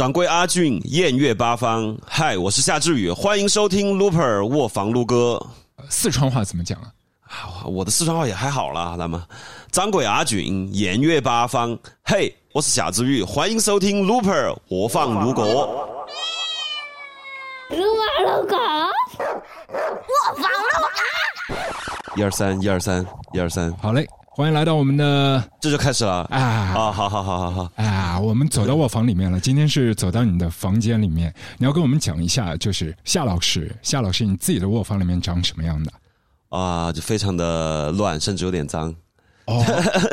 掌柜阿俊，艳月八方。嗨，我是夏志宇，欢迎收听 Looper 卧房撸歌。四川话怎么讲啊？啊，我的四川话也还好啦，那么掌柜阿俊，艳月八方。嘿，我是夏志宇，欢迎收听 Looper 卧房录歌。撸啊撸狗，卧房撸啊！一二三，一二三，一二三，好嘞，欢迎来到我们的这就开始了。啊啊，好好好好好。啊，我们走到卧房里面了。今天是走到你的房间里面，你要跟我们讲一下，就是夏老师，夏老师，你自己的卧房里面长什么样的？啊，就非常的乱，甚至有点脏。哦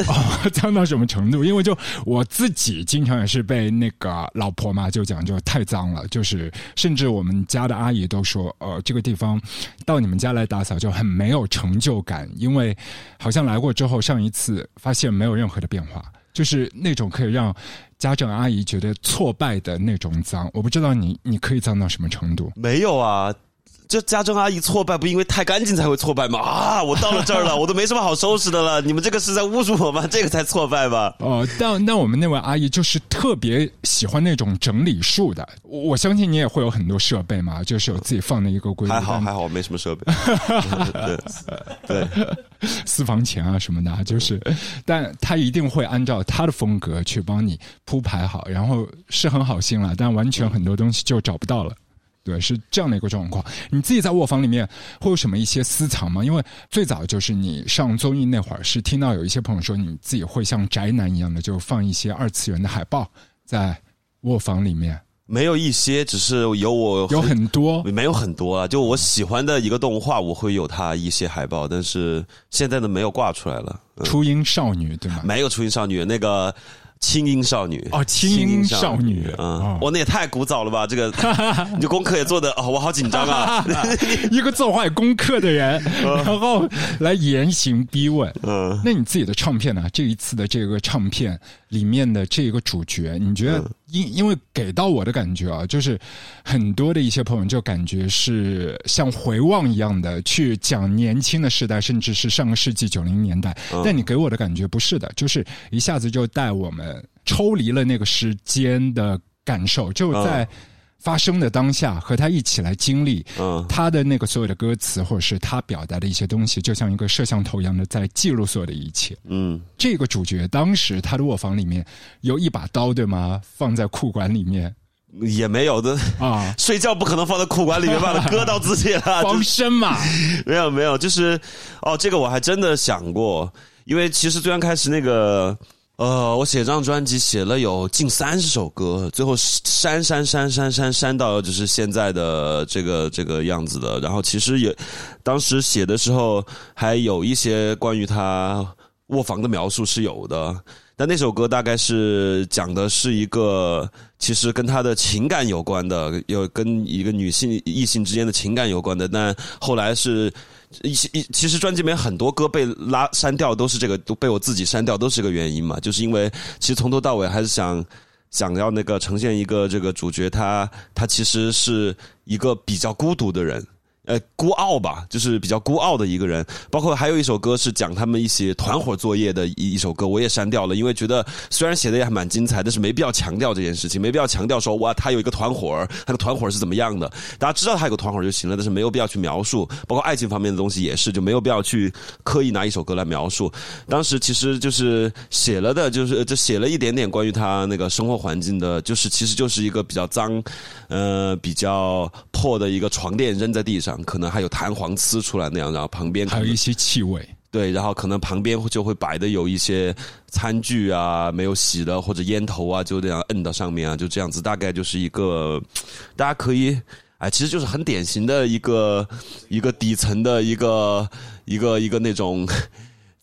哦，脏到什么程度？因为就我自己经常也是被那个老婆嘛，就讲就太脏了，就是甚至我们家的阿姨都说，呃，这个地方到你们家来打扫就很没有成就感，因为好像来过之后，上一次发现没有任何的变化，就是那种可以让家政阿姨觉得挫败的那种脏。我不知道你你可以脏到什么程度？没有啊，这家政阿姨挫败不因为太干净才会挫败吗？啊，我到了这儿了，我都没什么好收拾的了，你们这个是在侮辱我吗？这个才挫败吧？哦，但但我们那位阿姨就是特别喜欢那种整理术的。我我相信你也会有很多设备嘛，就是有自己放的一个柜子，但还好还好，我没什么设备。对对，私房钱啊什么的，就是，但他一定会按照他的风格去帮你铺排好，然后是很好心了，但完全很多东西就找不到了。对，是这样的一个状况。你自己在卧房里面会有什么一些私藏吗？因为最早就是你上综艺那会儿，是听到有一些朋友说你自己会像宅男一样的，就放一些二次元的海报在卧房里面，没有一些，只是有我有很多。没有很多啊，就我喜欢的一个动画，我会有它一些海报，但是现在的没有挂出来了。嗯初音少女对吗？没有初音少女那个轻音少女哦轻音少女嗯哦，我那也太古早了吧？这个 你的功课也做的哦，我好紧张啊。一个做坏功课的人，然后来严刑逼问。嗯，那你自己的唱片呢？这一次的这个唱片里面的这个主角，你觉得因因为给到我的感觉啊，就是很多的一些朋友就感觉是像回望一样的去讲年轻的时代，甚至是上个世纪九零年代。但你给我的感觉不是的，就是一下子就带我们抽离了那个时间的感受，就在。发生的当下，和他一起来经历，嗯他的那个所有的歌词，或者是他表达的一些东西，就像一个摄像头一样的在记录所有的一切。嗯，这个主角当时他的卧房里面有一把刀，对吗？放在裤管里面也没有的。啊，睡觉不可能放在裤管里面，把它割到自己了。防身嘛。没有没有，就是哦，这个我还真的想过，因为其实最刚开始那个。呃，我写张专辑写了有近三十首歌，最后删删删删删删到就是现在的这个这个样子的。然后其实也当时写的时候还有一些关于他卧房的描述是有的，但那首歌大概是讲的是一个其实跟他的情感有关的，有跟一个女性异性之间的情感有关的，但后来是。一些一其实专辑里面很多歌被拉删掉，都是这个都被我自己删掉，都是这个原因嘛。就是因为其实从头到尾还是想想要那个呈现一个这个主角他他其实是一个比较孤独的人。呃，孤傲吧，就是比较孤傲的一个人。包括还有一首歌是讲他们一些团伙作业的一一首歌，我也删掉了，因为觉得虽然写的也还蛮精彩，但是没必要强调这件事情，没必要强调说哇，他有一个团伙，他的团伙是怎么样的，大家知道他有个团伙就行了，但是没有必要去描述。包括爱情方面的东西也是，就没有必要去刻意拿一首歌来描述。当时其实就是写了的，就是就写了一点点关于他那个生活环境的，就是其实就是一个比较脏，呃，比较破的一个床垫扔在地上。可能还有弹簧呲出来那样，然后旁边还有一些气味。对，然后可能旁边就会摆的有一些餐具啊，没有洗的或者烟头啊，就这样摁到上面啊，就这样子，大概就是一个大家可以。哎，其实就是很典型的一个一个底层的一个一个一个那种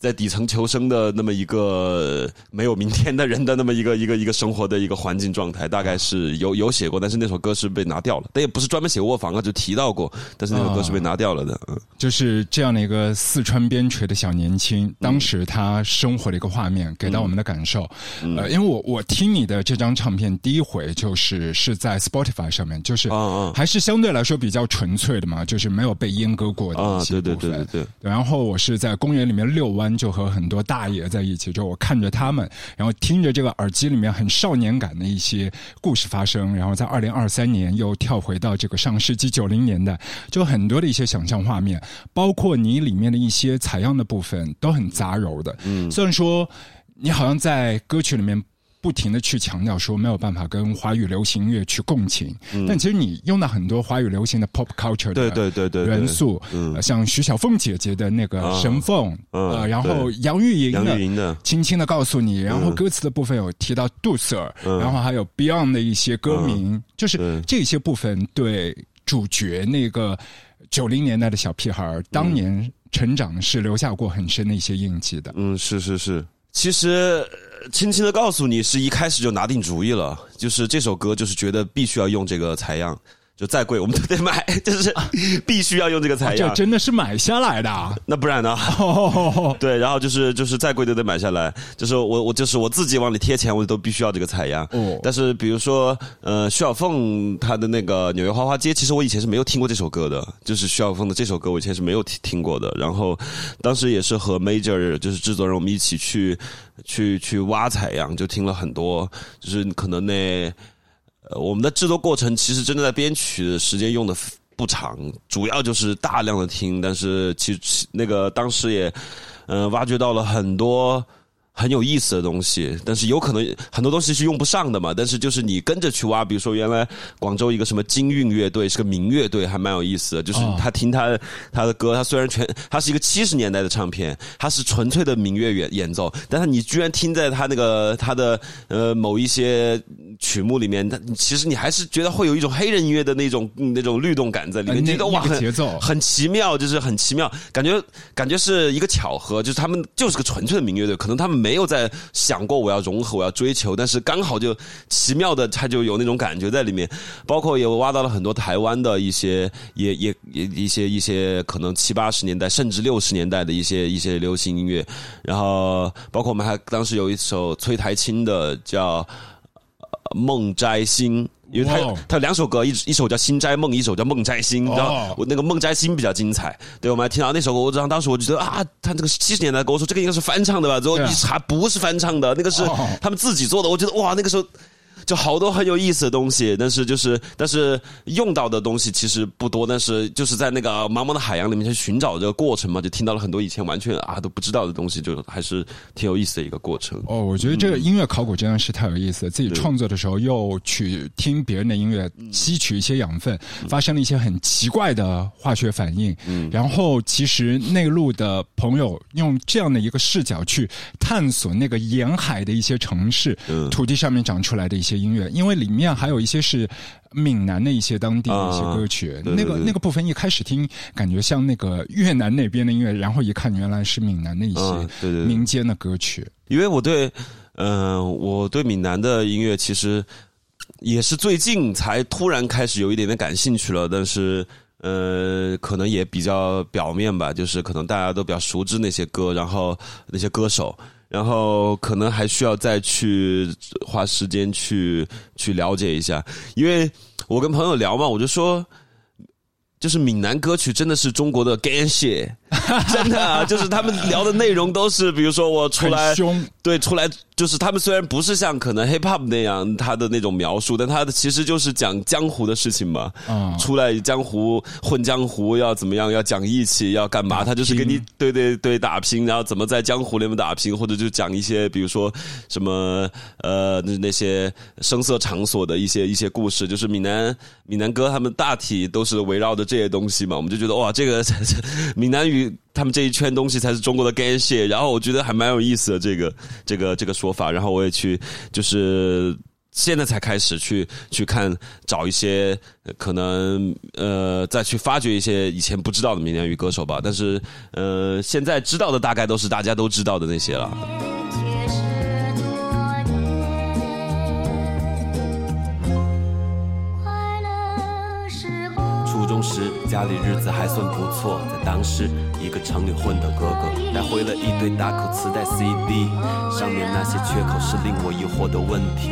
在底层求生的那么一个没有明天的人的那么一个一个一个生活的一个环境状态，大概是有有写过，但是那首歌是被拿掉了，但也不是专门写卧房啊，就提到过，但是那首歌是被拿掉了的。嗯，就是这样的一个四川边陲的小年轻，当时他生活的一个画面，给到我们的感受。呃，因为我我听你的这张唱片第一回就是是在 Spotify 上面，就是还是相对来说比较纯粹的嘛，就是没有被阉割过的啊一些对对。对对对然后我是在公园里面遛弯天就和很多大爷在一起，就我看着他们，然后听着这个耳机里面很少年感的一些故事发生，然后在二零二三年又跳回到这个上世纪九零年代，就很多的一些想象画面，包括你里面的一些采样的部分都很杂糅的。嗯，虽然说你好像在歌曲里面。不停的去强调说没有办法跟华语流行音乐去共情，但其实你用了很多华语流行的 pop culture 对对对对元素，呃像徐小凤姐姐的那个神凤，呃，然后杨钰莹的轻轻的告诉你，然后歌词的部分有提到杜 Sir，然后还有 Beyond 的一些歌名，就是这些部分对主角那个九零年代的小屁孩当年成长是留下过很深的一些印记的。嗯，是是是，其实。轻轻的告诉你，是一开始就拿定主意了，就是这首歌，就是觉得必须要用这个采样。就再贵我们都得买，就是必须要用这个采样。这真的是买下来的？那不然呢？对，然后就是就是再贵都得买下来。就是我我就是我自己往里贴钱，我都必须要这个采样。哦。但是比如说呃，徐小凤她的那个《纽约花花街》，其实我以前是没有听过这首歌的。就是徐小凤的这首歌，我以前是没有听听过的。然后当时也是和 Major 就是制作人我们一起去去去挖采样，就听了很多，就是可能那。呃，我们的制作过程其实真的在编曲的时间用的不长，主要就是大量的听，但是其实那个当时也，嗯，挖掘到了很多。很有意思的东西，但是有可能很多东西是用不上的嘛。但是就是你跟着去挖，比如说原来广州一个什么金韵乐队是个民乐队，还蛮有意思的。就是他听他他的歌，他虽然全他是一个七十年代的唱片，他是纯粹的民乐演演奏，但是你居然听在他那个他的呃某一些曲目里面，他其实你还是觉得会有一种黑人音乐的那种 那种律动感在里面，觉得哇很节奏很奇妙，就是很奇妙，感觉感觉是一个巧合，就是他们就是个纯粹的民乐队，可能他们。没有在想过我要融合，我要追求，但是刚好就奇妙的，他就有那种感觉在里面。包括也挖到了很多台湾的一些，也也也一些一些可能七八十年代甚至六十年代的一些一些流行音乐。然后包括我们还当时有一首崔台青的叫《梦摘星》。因为他有他有两首歌，一一首叫《心摘梦》，一首叫《梦摘星》，你知道？我那个《梦摘星》比较精彩。对，我们还听到那首歌，我当当时我就觉得啊，他这个七十年代歌我说这个应该是翻唱的吧？之后一查不是翻唱的，那个是他们自己做的。我觉得哇，那个时候。就好多很有意思的东西，但是就是，但是用到的东西其实不多，但是就是在那个茫茫的海洋里面去寻找这个过程嘛，就听到了很多以前完全啊都不知道的东西，就还是挺有意思的一个过程。哦，我觉得这个音乐考古真的是太有意思了，自己创作的时候又去听别人的音乐，吸取一些养分，发生了一些很奇怪的化学反应。嗯，然后其实内陆的朋友用这样的一个视角去探索那个沿海的一些城市，土地上面长出来的一些。音乐，因为里面还有一些是闽南的一些当地的一些歌曲，那个那个部分一开始听感觉像那个越南那边的音乐，然后一看原来是闽南的一些民间的歌曲。因为我对，嗯，我对闽南的音乐其实也是最近才突然开始有一点点感兴趣了，但是呃，可能也比较表面吧，就是可能大家都比较熟知那些歌，然后那些歌手。然后可能还需要再去花时间去去了解一下，因为我跟朋友聊嘛，我就说。就是闽南歌曲真的是中国的干血，真的啊！就是他们聊的内容都是，比如说我出来，对，出来就是他们虽然不是像可能 hip hop 那样他的那种描述，但他的其实就是讲江湖的事情嘛。嗯，出来江湖混江湖要怎么样？要讲义气，要干嘛？他就是跟你对对对打拼，然后怎么在江湖里面打拼，或者就讲一些比如说什么呃那那些声色场所的一些一些故事。就是闽南闽南歌，他们大体都是围绕着这。些东西嘛，我们就觉得哇，这个闽南语他们这一圈东西才是中国的干谢。然后我觉得还蛮有意思的这个这个这个说法。然后我也去就是现在才开始去去看找一些可能呃再去发掘一些以前不知道的闽南语歌手吧。但是呃现在知道的大概都是大家都知道的那些了。初中时，家里日子还算不错，在当时，一个城里混的哥哥带回了一堆大口磁带 CD，上面那些缺口是令我疑惑的问题。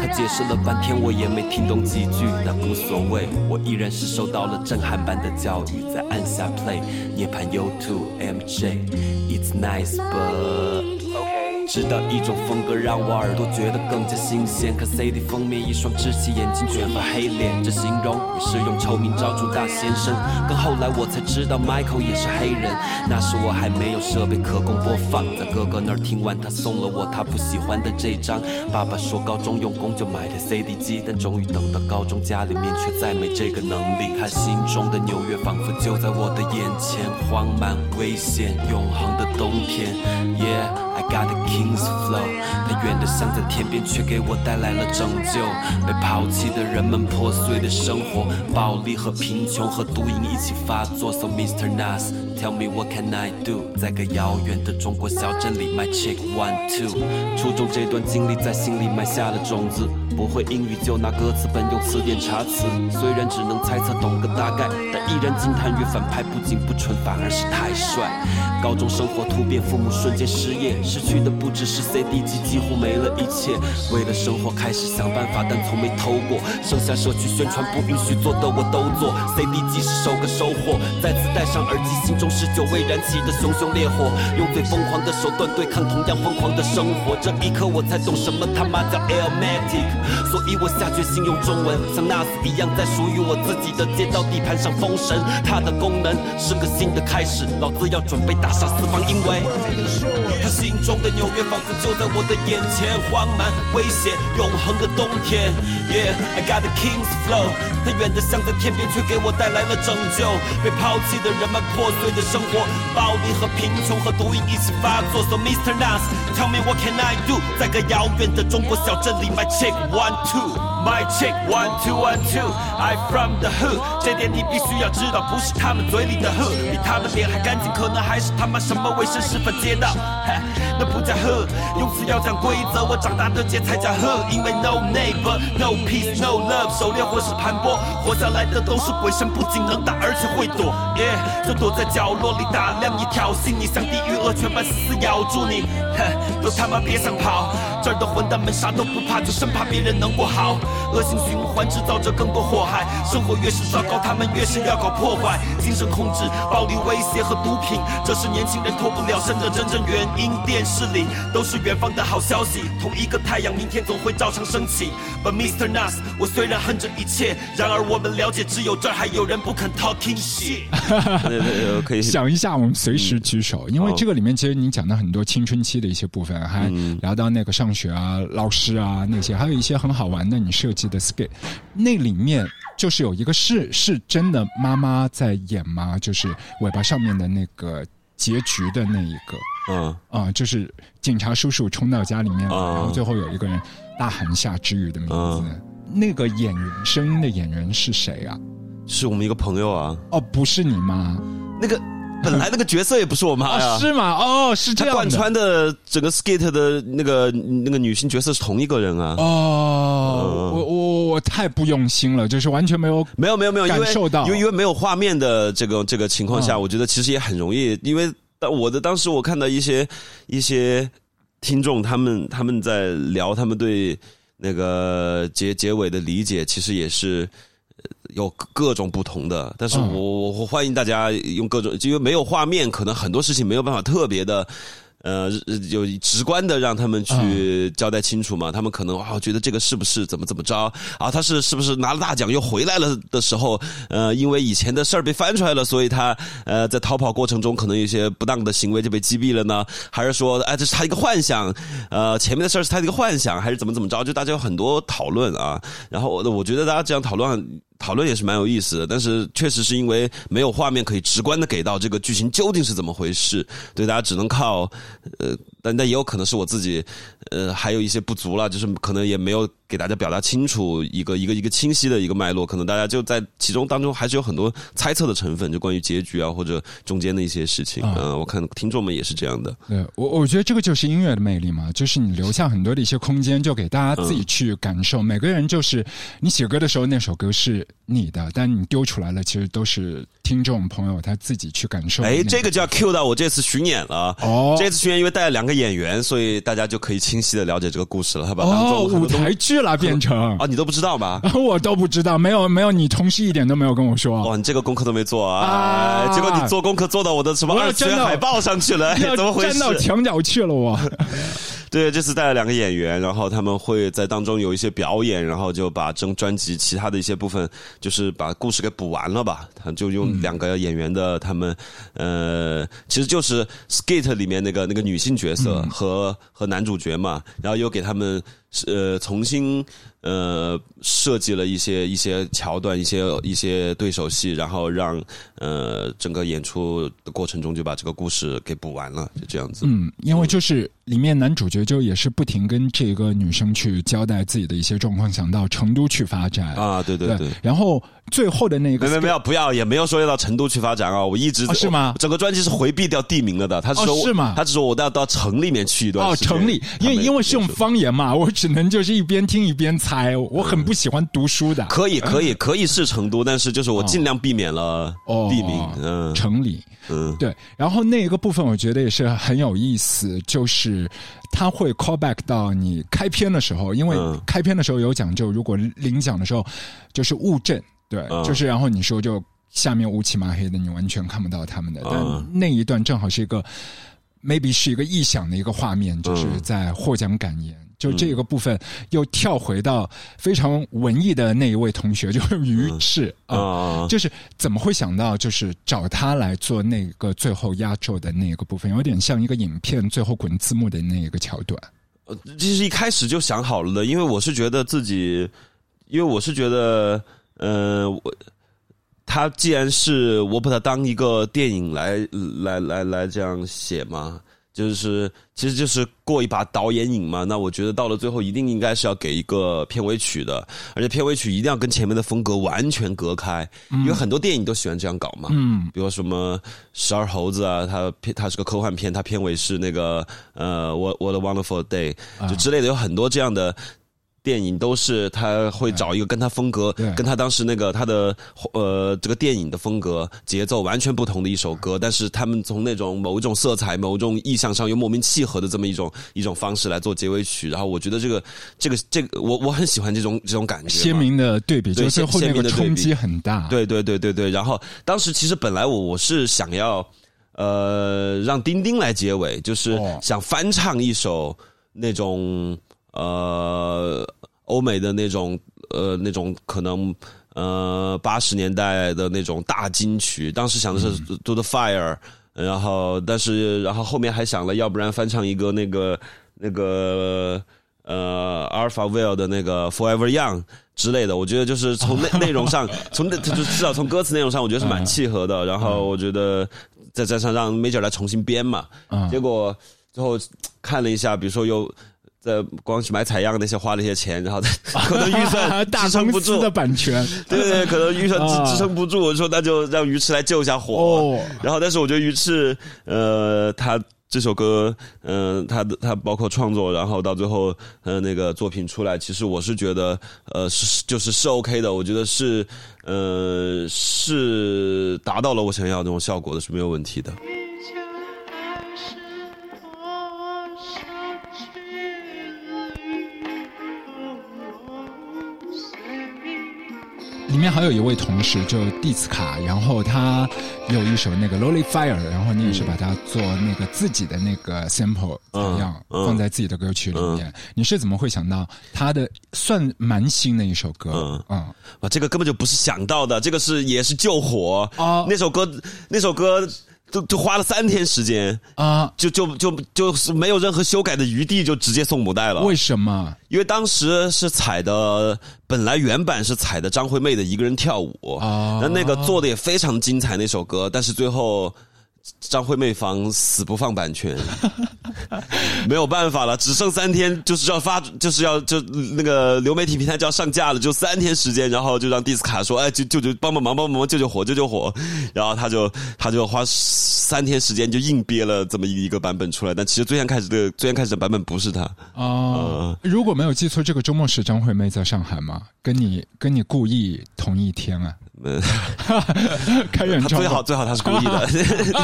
他解释了半天，我也没听懂几句，但无所谓，我依然是受到了震撼般的教育。再按下 Play，涅槃 U2 MJ，It's nice but OK。直到一种风格让我耳朵觉得更加新鲜。看 CD 封面，一双稚气眼睛，卷发黑脸，这形容也是用臭名昭著大先生。更后来我才知道 Michael 也是黑人。那时我还没有设备可供播放，在哥哥那儿听完，他送了我他不喜欢的这张。爸爸说高中用功就买台 CD 机，但终于等到高中，家里面却再没这个能力。他心中的纽约仿佛就在我的眼前，荒蛮危险，永恒的冬天。Yeah。I got the king's flow，它远的像在天边，却给我带来了拯救。被抛弃的人们，破碎的生活，暴力和贫穷和毒瘾一起发作。So Mr. Nas，tell me what can I do？在个遥远的中国小镇里，My chick one two。初中这段经历在心里埋下了种子，不会英语就拿歌词本用词典查词。虽然只能猜测懂个大概，但依然惊叹于反派不仅不蠢，反而是太帅。高中生活突变，父母瞬间失业。失去的不不只是 CD 机，几乎没了一切。为了生活开始想办法，但从没偷过。剩下社区宣传不允许做的我都做。CD 机是首个收获，再次戴上耳机，心中是久未燃起的熊熊烈火。用最疯狂的手段对抗同样疯狂的生活。这一刻我才懂什么他妈叫 Airmatic，所以我下决心用中文，像 Nas 一样，在属于我自己的街道地盘上封神。它的功能是个新的开始，老子要准备大杀四方，因为心。中的纽约仿佛就在我的眼前，荒蛮危险，永恒的冬天。Yeah，I got the king's flow，它远的像在天边，却给我带来了拯救。被抛弃的人们，破碎的生活，暴力和贫穷和毒瘾一起发作。So Mr. Nas，tell me what can I do？在个遥远的中国小镇里，My chick one two My chick one two one two，I from the hood。这点你必须要知道，不是他们嘴里的 hood，比他们脸还干净，可能还是他妈什么卫生示范街道。那不叫 hood，用词要讲规则。我长大的街才叫 hood，因为 no neighbor，no peace，no love，狩猎或是盘剥，活下来的都是鬼神，不仅能打，而且会躲。耶就躲在角落里打量你，挑衅你，像地狱恶犬般死咬住你。都他妈别想跑，这儿的混蛋们啥都不怕，就生怕别人能过好。恶性循环制造着更多祸害，生活越是糟糕，他们越是要搞破坏。精神控制、暴力威胁和毒品，这是年轻人脱不了身的真正原因。电视里都是远方的好消息，同一个太阳，明天总会照常升起。But Mr. Nas，我虽然恨这一切，然而我们了解，只有这儿还有人不肯 talking shit。对对，可以想一下，我们随时举手，因为这个里面其实你讲的很多青春期的一些部分，还聊到那个上学啊、老师啊那些，还有一些很好玩的你设计的 skit，那里面就是有一个是是真的妈妈在演吗？就是尾巴上面的那个。结局的那一个，嗯啊，就是警察叔叔冲到家里面，然后最后有一个人大喊夏之雨的名字。那个演员声音的演员是谁啊？是我们一个朋友啊。哦，不是你吗？那个本来那个角色也不是我妈呀？是吗？哦，是这样。贯穿的整个 skate 的那个那个女性角色是同一个人啊。哦，我我我太不用心了，就是完全没有没有没有没有感受到，因为因为没有画面的这个这个情况下，我觉得其实也很容易，因为。但我的当时我看到一些一些听众，他们他们在聊他们对那个结结尾的理解，其实也是有各种不同的。但是我我欢迎大家用各种，因为没有画面，可能很多事情没有办法特别的。呃，有直观的让他们去交代清楚嘛？他们可能啊觉得这个是不是怎么怎么着啊？他是是不是拿了大奖又回来了的时候，呃，因为以前的事儿被翻出来了，所以他呃在逃跑过程中可能有一些不当的行为就被击毙了呢？还是说，哎，这是他一个幻想？呃，前面的事儿是他的一个幻想，还是怎么怎么着？就大家有很多讨论啊。然后我我觉得大家这样讨论。讨论也是蛮有意思的，但是确实是因为没有画面可以直观的给到这个剧情究竟是怎么回事，对大家只能靠呃。但但也有可能是我自己，呃，还有一些不足了，就是可能也没有给大家表达清楚一个一个一个清晰的一个脉络，可能大家就在其中当中还是有很多猜测的成分，就关于结局啊或者中间的一些事情。啊嗯、我看听众们也是这样的。对我，我觉得这个就是音乐的魅力嘛，就是你留下很多的一些空间，就给大家自己去感受。每个人就是你写歌的时候，那首歌是你的，但你丢出来了，其实都是听众朋友他自己去感受。哎，这个就要 cue 到我这次巡演了。哦这次巡演因为带了两个演员，所以大家就可以清晰的了解这个故事了，他把当哦，舞台剧了变成啊，你都不知道吧？我都不知道，没有没有，你同事一点都没有跟我说。哇，你这个功课都没做啊！结果你做功课做到我的什么二次元海报上去了，哎怎么回站到？墙角去了我，对，这次带了两个演员，然后他们会在当中有一些表演，然后就把整专辑其他的一些部分，就是把故事给补完了吧。他就用两个演员的他们，呃，其实就是 Skate 里面那个那个女性角色和、和男主角嘛，然后又给他们呃重新呃设计了一些一些桥段，一些一些对手戏，然后让呃整个演出的过程中就把这个故事给补完了，就这样子。嗯，因为就是里面男主角就也是不停跟这个女生去交代自己的一些状况，想到成都去发展啊，对对对。然后最后的那个没没没有，不要，也没有说要到成都去发展啊！我一直、哦是吗整个专辑是回避掉地名了的。他是说、哦是吗他只说我都要到城里面去一段哦，时间。城里，因为因为是用方言嘛，我只能就是一边听一边猜，我很不喜欢读书的。可以可以可以是成都，但是就是我尽量避免了哦地名。嗯城里，嗯对，然后那一个部分我觉得也是很有意思，就是他会 call back 到你开篇的时候，因为嗯开篇的时候有讲究，如果领奖的时候就是误阵，对，嗯。就是然后你说就下面乌漆麻黑的，你完全看不到他们的，但嗯那一段正好是一个 maybe 是一个臆想的一个画面，就是嗯。在获奖感言。就这个部分又跳回到非常文艺的那一位同学，就是于适啊，啊，就是怎么会想到就是找他来做那个最后压轴的那个部分，有点像一个影片最后滚字幕的那一个桥段。呃其实一开始就想好了的，因为我是觉得自己，因为我是觉得，呃，我他既然是我把它当一个电影来来来来这样写嘛，就是其实就是过一把导演瘾嘛。那我觉得到了最后一定应该是要给一个片尾曲的，而且片尾曲一定要跟前面的风格完全隔开，因为很多电影都喜欢这样搞嘛。嗯，比如什么十二猴子啊，它片它是个科幻片，它片尾是那个呃，What What a Wonderful Day，就之类的，有很多这样的。电影都是他会找一个跟他风格，跟他当时那个他的呃这个电影的风格节奏完全不同的一首歌，但是他们从那种某一种色彩、某种意象上又莫名契合的这么一种一种方式来做结尾曲，然后我觉得这个这个这个我我很喜欢这种这种感觉，鲜明的对比，对就是后那个鲜明的冲击很大。，对对对对对，然后当时其实本来我我是想要呃让丁丁来结尾，就是哦。想翻唱一首那种呃欧美的那种呃那种可能。呃，八十年代的那种大金曲，当时想的是《Do the Fire》，然后但是然后后面还想了，要不然翻唱一个那个那个呃 Alpha Will 的那个 Forever Young 之类的，我觉得就是从内内容上，从那就至少从歌词内容上，我觉得是蛮契合的。然后我觉得再加上让 Major 来重新编嘛，嗯结果最后看了一下，比如说又。在光去买采样那些花了一些钱，然后 可能预算大支撑不住的版权，对对对，可能预算啊支支撑不住，我说那就让鱼翅来救一下火。哦然后，但是我觉得鱼翅，呃，他这首歌，嗯、他的他包括创作，然后到最后，呃，那个作品出来，其实我是觉得，呃，是就是是 OK 的，我觉得是，呃，是达到了我想要的那种效果的，是没有问题的。里面还有一位同事，就蒂斯卡，然后他有一首那个《Lonely Fire》，然后你也是把它做那个自己的那个 sample 采样，嗯。嗯放在自己的歌曲里面。你是怎么会想到他的算蛮新的一首歌？嗯。嗯。啊，这个根本就不是想到的，这个是也是救火。哦。那首歌，那首歌就就花了三天时间，啊，就就就就是没有任何修改的余地，就直接送母带了。为什么？因为当时是采的，本来原版是采的张惠妹的一个人跳舞，啊那那个做的也非常精彩那首歌，但是最后张惠妹方死不放版权，没有办法了，只剩三天，就是要发，就是要就那个流媒体平台就要上架了，就三天时间，然后就让蒂斯卡说，哎，就救救帮帮忙，帮帮忙，救救火，救救火，然后他就他就花三天时间就硬憋了这么一个版本出来，但其实最先开始的最先开始的版本不是他，哦，如果没有记错，这个周末是张惠妹在上海吗？跟你跟你故意同一天啊？嗯，开演唱会最好最好他是故意的。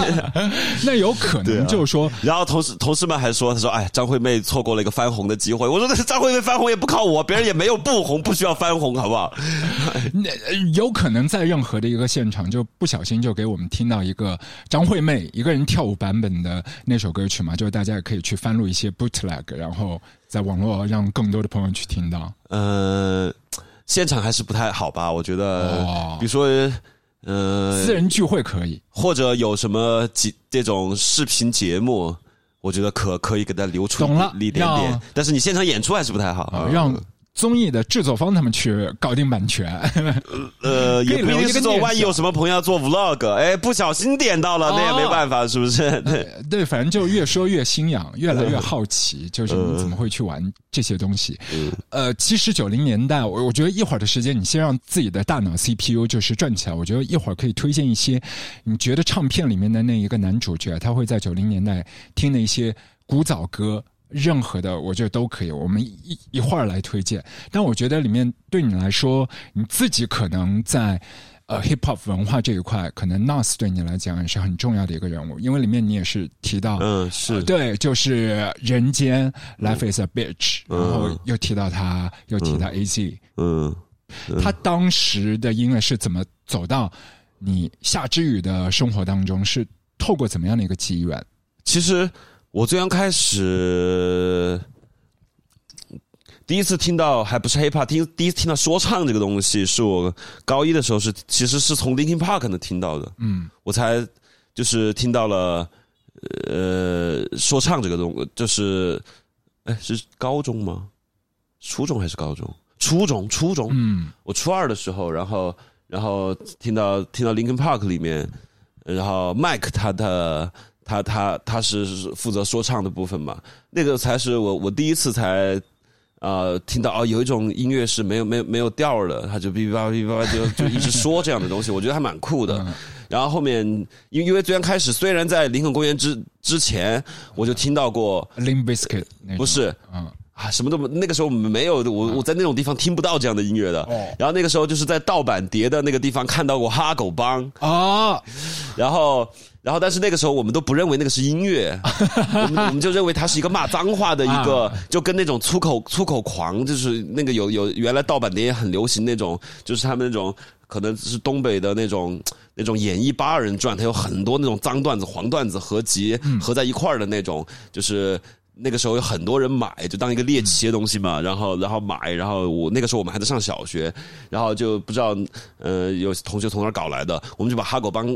那有可能就是说，然后同事同事们还说，他说，哎，张惠妹错过了一个翻红的机会。我说，张惠妹翻红也不靠我，别人也没有不红，不需要翻红，好不好？那呃有可能在任何的一个现场，就不小心就给我们听到一个张惠妹一个人跳舞版本的那首歌曲嘛，就是大家也可以去翻录一些 bootleg，然后在网络让更多的朋友去听到。呃，现场还是不太好吧？我觉得，哦比如说，呃，私人聚会可以，或者有什么几这种视频节目，我觉得可可以给他留出懂了一点点让，但是你现场演出还是不太好。啊，让综艺的制作方他们去搞定版权。呃，也不一可以留一定是做，个万一有什么朋友要做 vlog，哎，不小心点到了，那也没哦办法，是不是？对，对，反正就越说越心痒，越来越好奇，就是你怎么会去玩这些东西？呃，其实九零年代，我我觉得一会儿的时间，你先让自己的大脑 CPU 就是转起来，我觉得一会儿可以推荐一些你觉得唱片里面的那一个男主角，他会在九零年代听的一些古早歌。任何的，我觉得都可以。我们一一会儿来推荐，但我觉得里面对你来说，你自己可能在呃 hip hop 文化这一块，可能 Nas 对你来讲也是很重要的一个人物，因为里面你也是提到，嗯，是呃，对，就是人间 Life is a bitch，、然后又提到他，又提到 AZ，、嗯。他当时的音乐是怎么走到你夏之雨的生活当中？是透过怎么样的一个机缘？其实我最刚开始第一次听到还不是 hiphop，第一第一次听到说唱这个东西，是我高一的时候是其实是从 Linkin Park 能听到的，嗯，我才就是听到了呃说唱这个东，就是哎是高中吗？初中还是高中？初中，初中，嗯我初二的时候，然后然后听到听到 Linkin Park 里面，然后 Mike 他的他他他是负责说唱的部分嘛，那个才是我我第一次才。呃，听到哦，有一种音乐是没有没有没有调的，他就哔哔叭哔哔叭就就一直说这样的东西，我觉得还蛮酷的。然后后面，因因为最刚开始，虽然在林肯公园之之前，我就听到过那种不是，嗯啊，什么都没那个时候没有，我我在那种地方听不到这样的音乐的。哦然后那个时候就是在盗版碟的那个地方看到过哈狗帮，啊，然后然后但是那个时候我们都不认为那个是音乐，我们我们就认为它是一个骂脏话的一个，就跟那种粗口粗口狂，就是那个有有原来盗版碟也很流行那种，就是他们那种可能是东北的那种那种演绎八二人转，它有很多那种脏段子、黄段子合集合在一块儿的那种，就是。那个时候有很多人买，就当一个猎奇的东西嘛，然后然后买，然后我那个时候我们还在上小学，然后就不知道呃有同学从哪儿搞来的，我们就把哈狗帮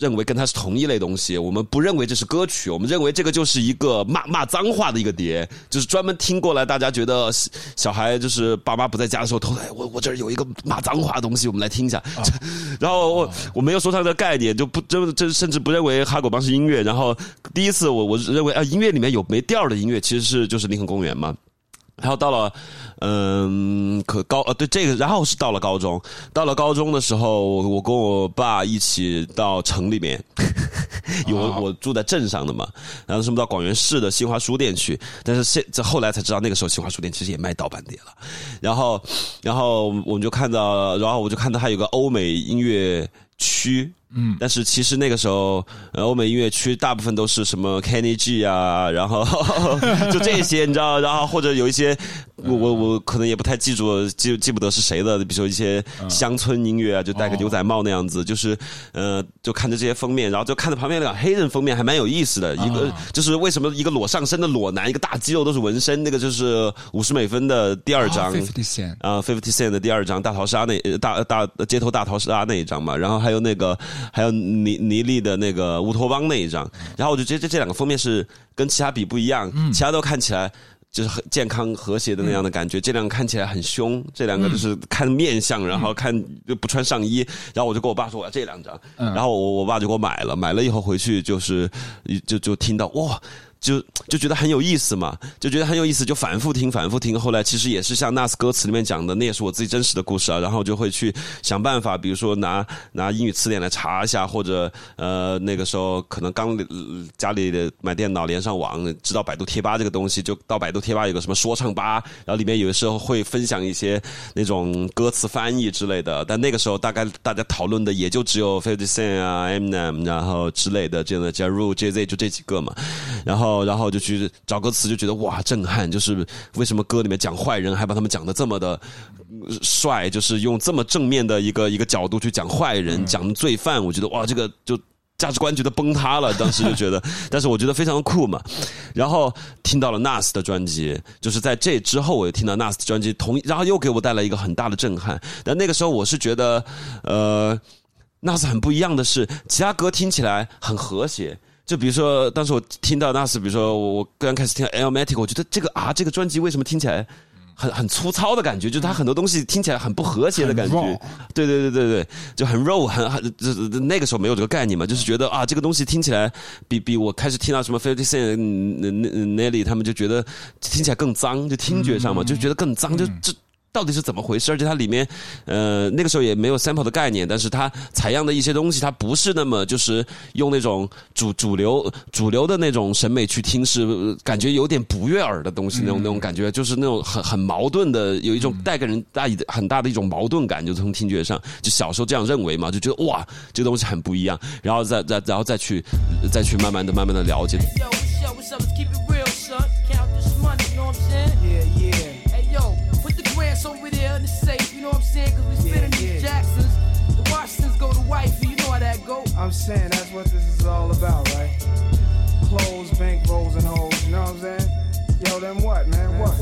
认为跟它是同一类东西，我们不认为这是歌曲，我们认为这个就是一个骂骂脏话的一个碟，就是专门听过来，大家觉得小孩就是爸妈不在家的时候偷来，我我这儿有一个骂脏话的东西，我们来听一下，然后我我没有说它的概念，就不真真甚至不认为哈狗帮是音乐，然后第一次我我认为啊音乐里面有没调的音音乐其实是就是林肯公园嘛。然后到了，嗯，可高呃，对这个，然后是到了高中，到了高中的时候，我我跟我爸一起到城里面，有我我住在镇上的嘛，然后是到广元市的新华书店去，但是现这后来才知道，那个时候新华书店其实也卖盗版碟了，然后然后我们就看到，然后我就看到它有个欧美音乐区。嗯，但是其实那个时候，呃，欧美音乐区大部分都是什么 Kenny G 啊，然后 就这些，你知道，然后或者有一些，我我我可能也不太记住，记记不得是谁的，比如说一些乡村音乐啊，就戴个牛仔帽那样子，就是呃，就看着这些封面，然后就看着旁边那个黑人封面还蛮有意思的，一个就是为什么一个裸上身的裸男，一个大肌肉都是纹身，那个就是五十美分的第二张。啊，Fifty Cent 的第二张大逃杀那呃大大街头大逃杀那一张嘛，然后还有那个还有尼尼利的那个乌托邦那一张，然后我就觉得这这两个封面是跟其他比不一样，其他都看起来。就是很健康和谐的那样的感觉。这两个看起来很凶，这两个就是看面相，然后看就不穿上衣。然后我就跟我爸说我要这两张，嗯然后我我爸就给我买了，买了以后回去就是就就听到哇。就就觉得很有意思嘛，就觉得很有意思，就反复听，反复听。后来其实也是像 Nas 歌词里面讲的，那也是我自己真实的故事啊。然后就会去想办法，比如说拿拿英语词典来查一下，或者呃那个时候可能刚家里的买电脑连上网，知道百度贴吧这个东西，就到百度贴吧有个什么说唱吧，然后里面有的时候会分享一些那种歌词翻译之类的。但那个时候大概大家讨论的也就只有 Fifty Cent 啊、Eminem 然后之类的这样的 Ja Rule、Jay Z 就这几个嘛。然后然后就去找歌词，就觉得哇震撼，就是为什么歌里面讲坏人还把他们讲的这么的呃帅，就是用这么正面的一个 一个角度去讲坏人、讲罪犯，我觉得哇这个就。价值观觉得崩塌了，当时就觉得，但是我觉得非常的酷嘛。然后听到了 Nas 的专辑，就是在这之后，我又听到 Nas 的专辑，同然后又给我带来一个很大的震撼。但那个时候我是觉得，呃，Nas 很不一样的是，其他歌听起来很和谐。就比如说，当时我听到 Nas，比如说我我刚开始听到 Elmatic，我觉得这个啊，这个专辑为什么听起来很很粗糙的感觉？就是它很多东西听起来很不和谐的感觉。对对对对对，就很肉，很很这这那个时候没有这个概念嘛，就是觉得啊，这个东西听起来比比我开始听到什么 Fifty Cent、Nelly 他们就觉得听起来更脏，就听觉上嘛，就觉得更脏，就这。到底是怎么回事？而且它里面，呃，那个时候也没有 sample 的概念，但是它采样的一些东西，它不是那么就是用那种主主流主流的那种审美去听，是呃感觉有点不悦耳的东西，那种那种感觉，就是那种很很矛盾的，有一种带给人大的很大的一种矛盾感，就从听觉上，就小时候这样认为嘛，就觉得哇，这个东西很不一样，然后再再然后再去再去慢慢的慢慢的了解。Safe, you know what I'm saying? Cause we spinning Yeah, these yeah. Jacksons. The Washingtons go to wifey, you know how that go. I'm saying that's what this is all about, right? Clothes, bank rolls, and hoes. You know what I'm saying? Yo, then what, man? What?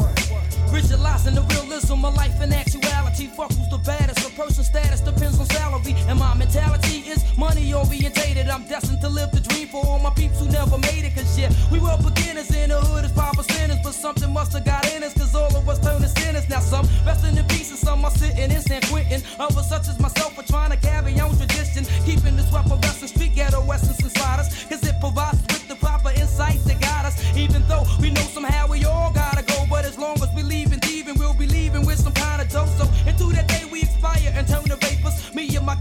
Visualizing the realism of life and actuality. Fuck who's the baddest. Person's status depends on salary. And my mentality is money orientated. I'm destined to live the dream for all my peeps who never made it. Cause yeah, we were beginners in the hood as five percenters. But something must have got in us. Cause all of us turned to sinners. Now some resting in peace and some are sitting in San Quentin. Others such as myself are trying to carry on tradition. Keeping this weapon western street ghetto essence inside us. Cause it provides with the proper insights that guide us. Even though we know somehow we all gotta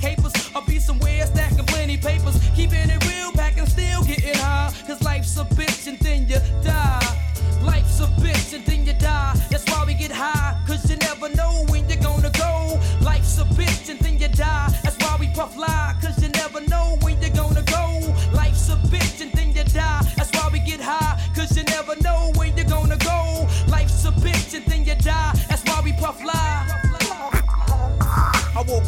capers, I'll be somewhere stacking plenty papers. Keeping it real, packing still getting high. Cause life's a bitch and then you die. Life's a bitch and then you die. That's why we get high. Cause you never know when you're gonna go. Life's a bitch and then you die. That's why we puff lie. Cause you never know when you're gonna go. Life's a bitch and then you die. That's why we get high. Cause you never know when you're gonna go. Life's a bitch and then you die. That's why we puff lie.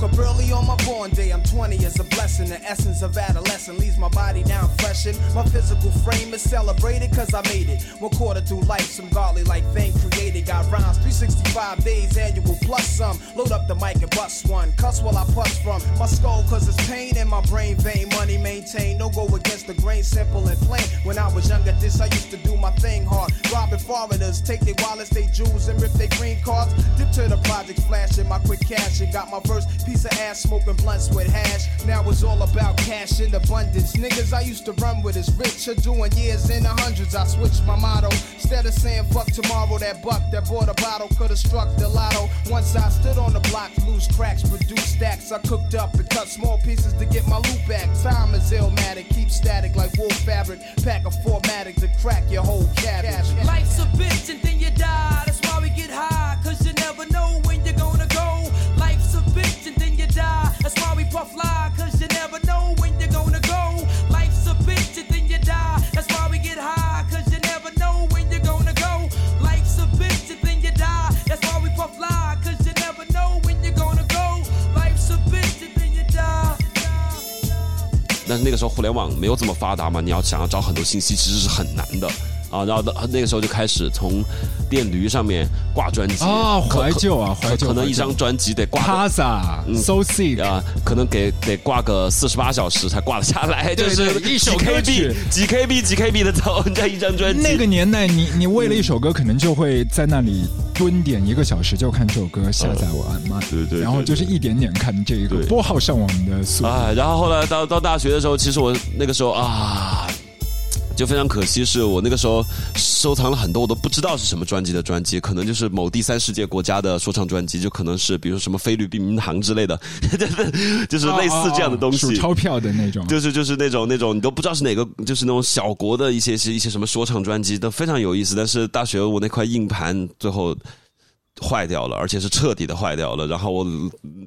Up early on my born day. I'm 20 is a blessing. The essence of adolescence leaves my body down freshened. My physical frame is celebrated cause I made it. One quarter through life, some godly like thing created. Got rhymes 365 days annual plus some. Load up the mic and bust one. Cuss while I puss from my skull cause it's pain in my brain vein. Money maintained. No go against the grain, simple and plain. When I was younger, this I used to do my thing hard. Robbing foreigners, take their wallets, they jewels, and rip their green cards. Dip to the projects, flashing my quick cash and got my first piece of ass smoking blunts with hash. Now it's all about cash in abundance. Niggas I used to run with is rich or doing years in the hundreds. I switched my motto. Instead of saying fuck tomorrow, that buck that bought a bottle could have struck the lotto. Once I stood on the block, loose cracks, produce stacks. I cooked up and cut small pieces to get my loot back. Time is illmatic, keep static like wool fabric. Pack a formatic to crack your whole cabbage. Life's a bitch and then you die. That's why we get high. Cause you That's why we puff lie. Cause you never know when you're gonna go. Life's a bitch and then you die. That's why we get high. Cause you never know when you're gonna go. Life's a bitch and then you die. That's why we puff lie. Cause you never know when you're gonna go. Life's a bitch and then you die. 但是那个时候互联网没有这么发达嘛，你要想要找很多信息其实是很难的 啊，然后到那个时候就开始从电驴上面挂专辑啊可怀旧啊怀旧可能一张专辑得挂个 Casa、So Sick 啊，可能给得挂个四十八小时才挂得下来，就是一首歌 KB 曲几 KB 几 KB 的走，这一张专辑。那个年代你，你为了一首歌，可能就会在那里蹲点一个小时，就看这首歌下载完嘛。对对对然后就是一点点看这个对拨号上网的速度。啊，然后后来到到大学的时候，其实我那个时候啊，就非常可惜，是我那个时候收藏了很多我都不知道是什么专辑的专辑，可能就是某第三世界国家的说唱专辑，就可能是比如什么菲律宾民航之类的，就是类似这样的东西。哦哦哦数钞票的那种。就是就是那种那种你都不知道是哪个，就是那种小国的一些一些什么说唱专辑都非常有意思。但是大学我那块硬盘最后坏掉了，而且是彻底的坏掉了。然后我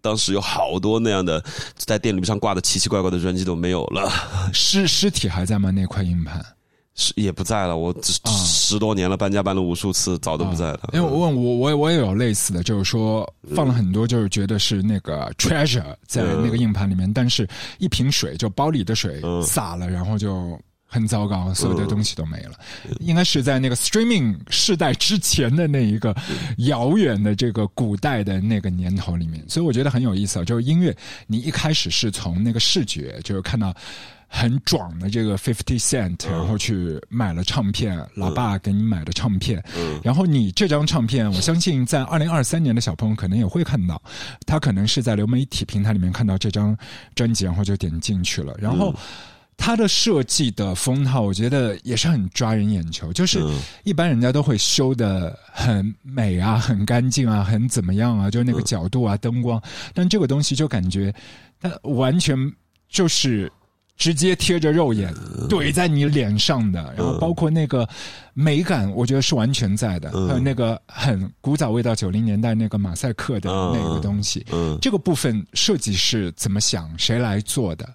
当时有好多那样的在电驴上挂的奇奇怪怪的专辑都没有了，尸尸体还在吗？那块硬盘？是也不在了。我十多年了，搬家搬了无数次，早都不在了。因为我问我我我也有类似的，就是说放了很多，就是觉得是那个 treasure 在那个硬盘里面，但是一瓶水就包里的水嗯洒了，然后就很糟糕，所有的东西都没了。应该是在那个 streaming 世代之前的那一个遥远的这个古代的那个年头里面，所以我觉得很有意思啊。就是音乐，你一开始是从那个视觉，就是看到。很壮的这个 Fifty Cent，然后去买了唱片，老爸给你买的唱片，然后你这张唱片，我相信在二零二三年的小朋友可能也会看到，他可能是在流媒体平台里面看到这张专辑，然后就点进去了，然后。它的设计的封套，我觉得也是很抓人眼球。就是一般人家都会修的很美啊，很干净啊，很怎么样啊，就是那个角度啊、灯光。但这个东西就感觉它完全就是直接贴着肉眼怼在你脸上的，然后包括那个美感，我觉得是完全在的。还有那个很古早味道，九零年代那个马赛克的那个东西，嗯，这个部分设计是怎么想，谁来做的？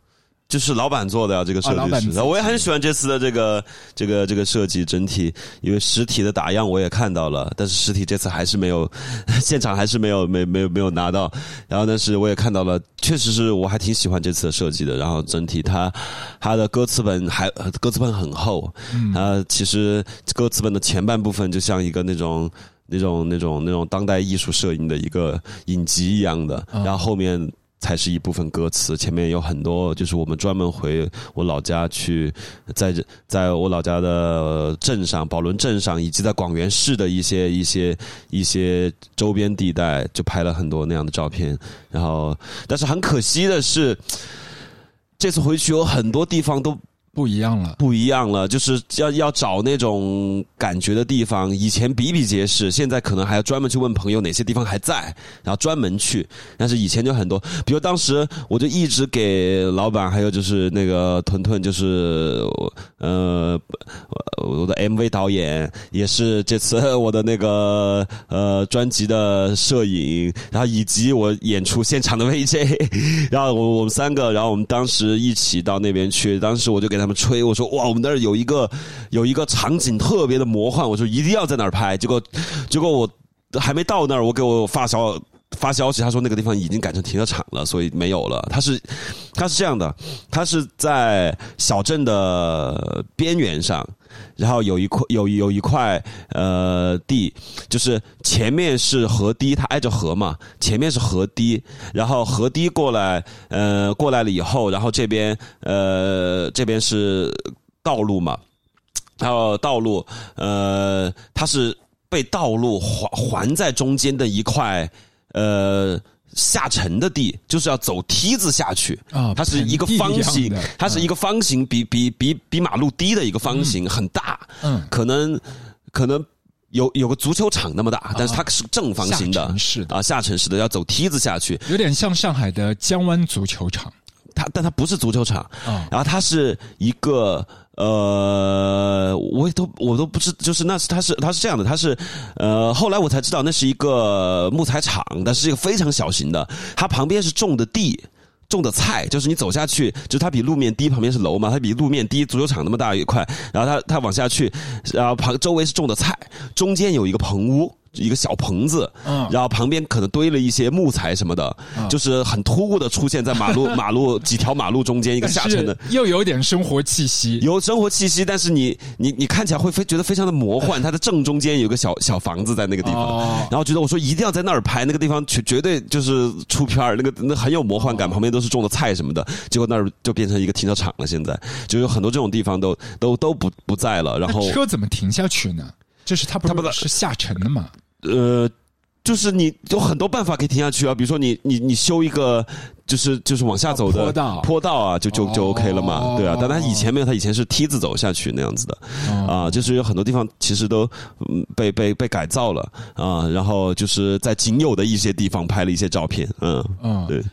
就是老板做的啊，这个设计师。我也很喜欢这次的这个这个这个设计整体，因为实体的打样我也看到了，但是实体这次还是没有，现场还是没有没没有没有拿到。然后但是我也看到了，确实是我还挺喜欢这次的设计的。然后整体它它的歌词本还歌词本很厚，它其实歌词本的前半部分就像一个那种。那种、那种、那种当代艺术摄影的一个影集一样的，然后后面才是一部分歌词，前面有很多就是我们专门回我老家去，在这在我老家的镇上宝轮镇上，以及在广元市的一些一些一些周边地带，就拍了很多那样的照片。然后，但是很可惜的是，这次回去有很多地方都不一样了。不一样了，就是要要找那种感觉的地方，以前比比皆是，现在可能还要专门去问朋友哪些地方还在，然后专门去。但是以前就很多，比如当时我就一直给老板，还有就是那个屯屯，就是呃我的 MV 导演，也是这次我的那个呃专辑的摄影，然后以及我演出现场的 VJ，然后我我们三个，然后我们当时一起到那边去，当时我就给他们吹，我说哇，我们那儿有一个有一个场景特别的魔幻，我说一定要在那儿拍。结果结果我还没到那儿，我给我发小发消息，他说那个地方已经改成停车场了，所以没有了。他是他是这样的，他是在小镇的边缘上。然后有一块有有一块呃地，就是前面是河堤，它挨着河嘛，前面是河堤，然后河堤过来，呃过来了以后，然后这边呃这边是道路嘛，然后道路呃它是被道路环环在中间的一块呃。下沉的地就是要走梯子下去。啊它是一个方形，它是一个方形，比比比比马路低的一个方形，很大，嗯。可能可能有有个足球场那么大，但是它是正方形的。是的。啊，下沉式的要走梯子下去，有点像上海的江湾足球场。它但它不是足球场，啊。然后它是一个呃，我也都我都不知，就是那是它是它是这样的，它是呃，后来我才知道那是一个木材厂，但是一个非常小型的，它旁边是种的地。种的菜就是你走下去，就是它比路面低，旁边是楼嘛，它比路面低，足球场那么大一块，然后它它往下去，然后旁周围是种的菜，中间有一个棚屋，一个小棚子，嗯然后旁边可能堆了一些木材什么的，就是很突兀的出现在马路 马路几条马路中间一个下沉的。又有点生活气息。有生活气息，但是你你你看起来会非觉得非常的魔幻。它的正中间有个小小房子在那个地方，哦然后觉得我说一定要在那儿拍，那个地方绝绝对就是出片儿，那个那很有魔幻感，旁边都是种的菜什么的。结果那儿就变成一个停车场了，现在就有很多这种地方都都都不不在了。然后车怎么停下去呢？就是它不是是下沉的嘛？呃，就是你有很多办法可以停下去啊，比如说你你你修一个就是就是往下走的坡道坡道啊，就就就 OK 了嘛，哦对啊。但他以前没有，他以前是梯子走下去那样子的哦啊，就是有很多地方其实都嗯被被被改造了啊，然后就是在仅有的一些地方拍了一些照片，嗯嗯，对。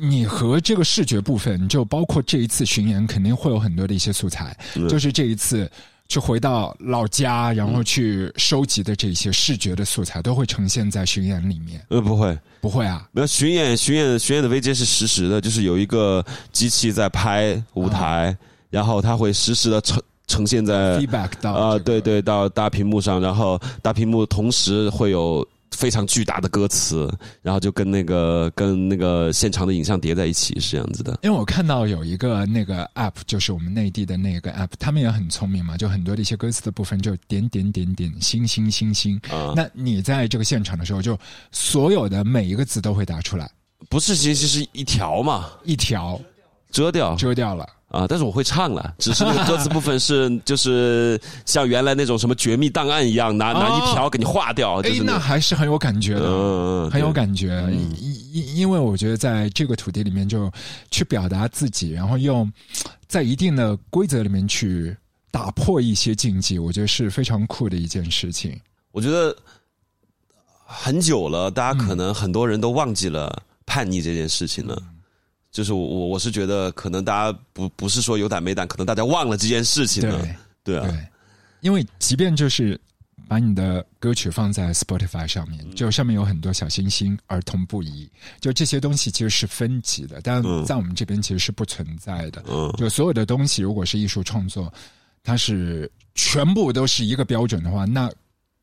你和这个视觉部分，就包括这一次巡演，肯定会有很多的一些素材，就是这一次。去回到老家，然后去收集的这些视觉的素材，都会呈现在巡演里面。呃，不会，不会啊？没有巡演，巡演巡演的 VJ 是实时的，就是有一个机器在拍舞台，然后它会实时的呈呈现在 feedback 到啊、这个对对，到大屏幕上，然后大屏幕同时会有非常巨大的歌词，然后就跟那个跟那个现场的影像叠在一起，是这样子的。因为我看到有一个那个 app，就是我们内地的那个 app，他们也很聪明嘛，就很多的一些歌词的部分就点点点点星星星星。啊那你在这个现场的时候，就所有的每一个字都会打出来，不是，其实是一条嘛，一条遮掉遮掉了。啊，但是我会唱了，只是那个歌词部分是就是像原来那种什么绝密档案一样，拿拿一条给你划掉，就哎是，那还是很有感觉的。嗯嗯很有感觉，因因因为我觉得在这个土地里面，就去表达自己，然后用在一定的规则里面去打破一些禁忌，我觉得是非常酷的一件事情。我觉得很久了，大家可能很多人都忘记了叛逆这件事情了。就是我我我是觉得，可能大家不不是说有胆没胆，可能大家忘了这件事情了。对对啊，对，因为即便就是把你的歌曲放在 Spotify 上面，就上面有很多小星星，儿童不宜，就这些东西其实是分级的，但嗯在我们这边其实是不存在的。嗯就所有的东西，如果是艺术创作，它是全部都是一个标准的话，那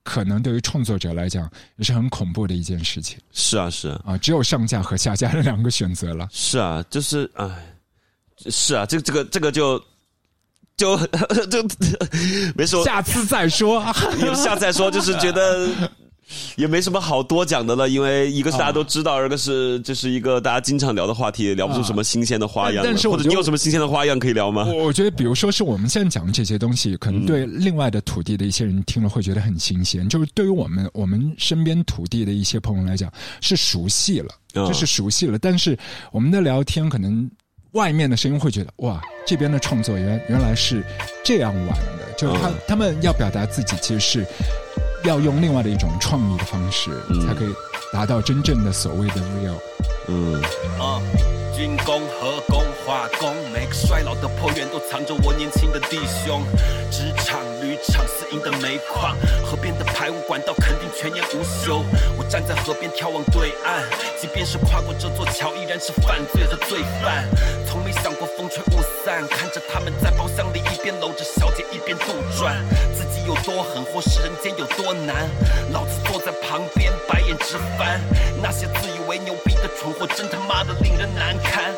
可能对于创作者来讲也是很恐怖的一件事情是啊是啊啊！只有上架和下架的两个选择了。是啊，就是哎，是啊，这这个这个就就 就 没说，下次再说。也下次再说，就是觉得。也没什么好多讲的了，因为一个是大家都知道，二个是 这是一个大家经常聊的话题，聊不出什么新鲜的花样了。但但是或者你有什么新鲜的花样可以聊吗？我我觉得，比如说是我们现在讲的这些东西，可嗯能对另外的土地的一些人听了会觉得很新鲜。就是对于我们我们身边土地的一些朋友来讲，是熟悉了，嗯就是熟悉了。但是我们的聊天，可能外面的声音会觉得，哇，这边的创作原原来是这样玩的。就是他、嗯他们要表达自己，其实是要用另外的一种创意的方式，才可以达到真正的所谓的 real。嗯，啊，军工、核工、化工，每个衰老的破院都藏着我年轻的弟兄。职场、旅场、私营的煤矿，河边的排污管道肯定全年无休。我站在河边眺望对岸，即便是跨过这座桥，依然是犯罪和罪犯。从没想过风吹雾散，看着他们在包厢里一边搂着小姐一边杜撰，自己有多狠，或是人间有多难。老子坐在旁边白眼直翻，那些自以为牛逼的蠢货，真他妈的令人难堪。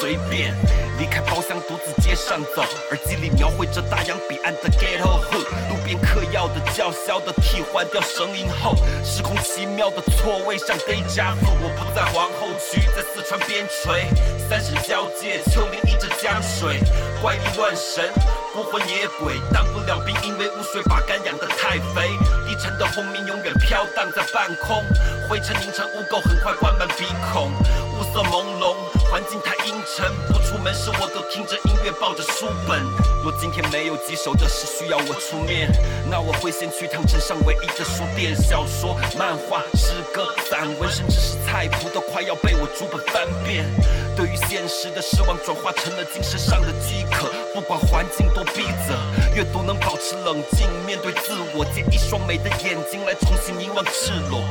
随便离开包厢，独自街上走，耳机里描绘着大洋彼岸的 ghetto hood，路边嗑药的叫嚣的替换掉声音后，时空奇妙的错位像 day 加。我不在皇后区，在四川边陲，三省交界，丘陵依着江水，怪力乱神。孤魂野鬼当不了兵，因为污水把肝养得太肥。低沉的轰鸣永远飘荡在半空，灰尘凝成污垢，很快灌满鼻孔。雾色朦胧，环境太阴沉，不出门时我都听着音乐，抱着书本。若今天没有棘手的事需要我出面，那我会先去趟镇上唯一的书店。小说、漫画、诗歌、散文，甚至是菜谱，都快要被我逐本翻遍。对于现实的失望，转化成了精神上的饥渴。不管环境多逼仄，阅读能保持冷静，面对自我，借一双美的眼睛来重新凝望赤裸。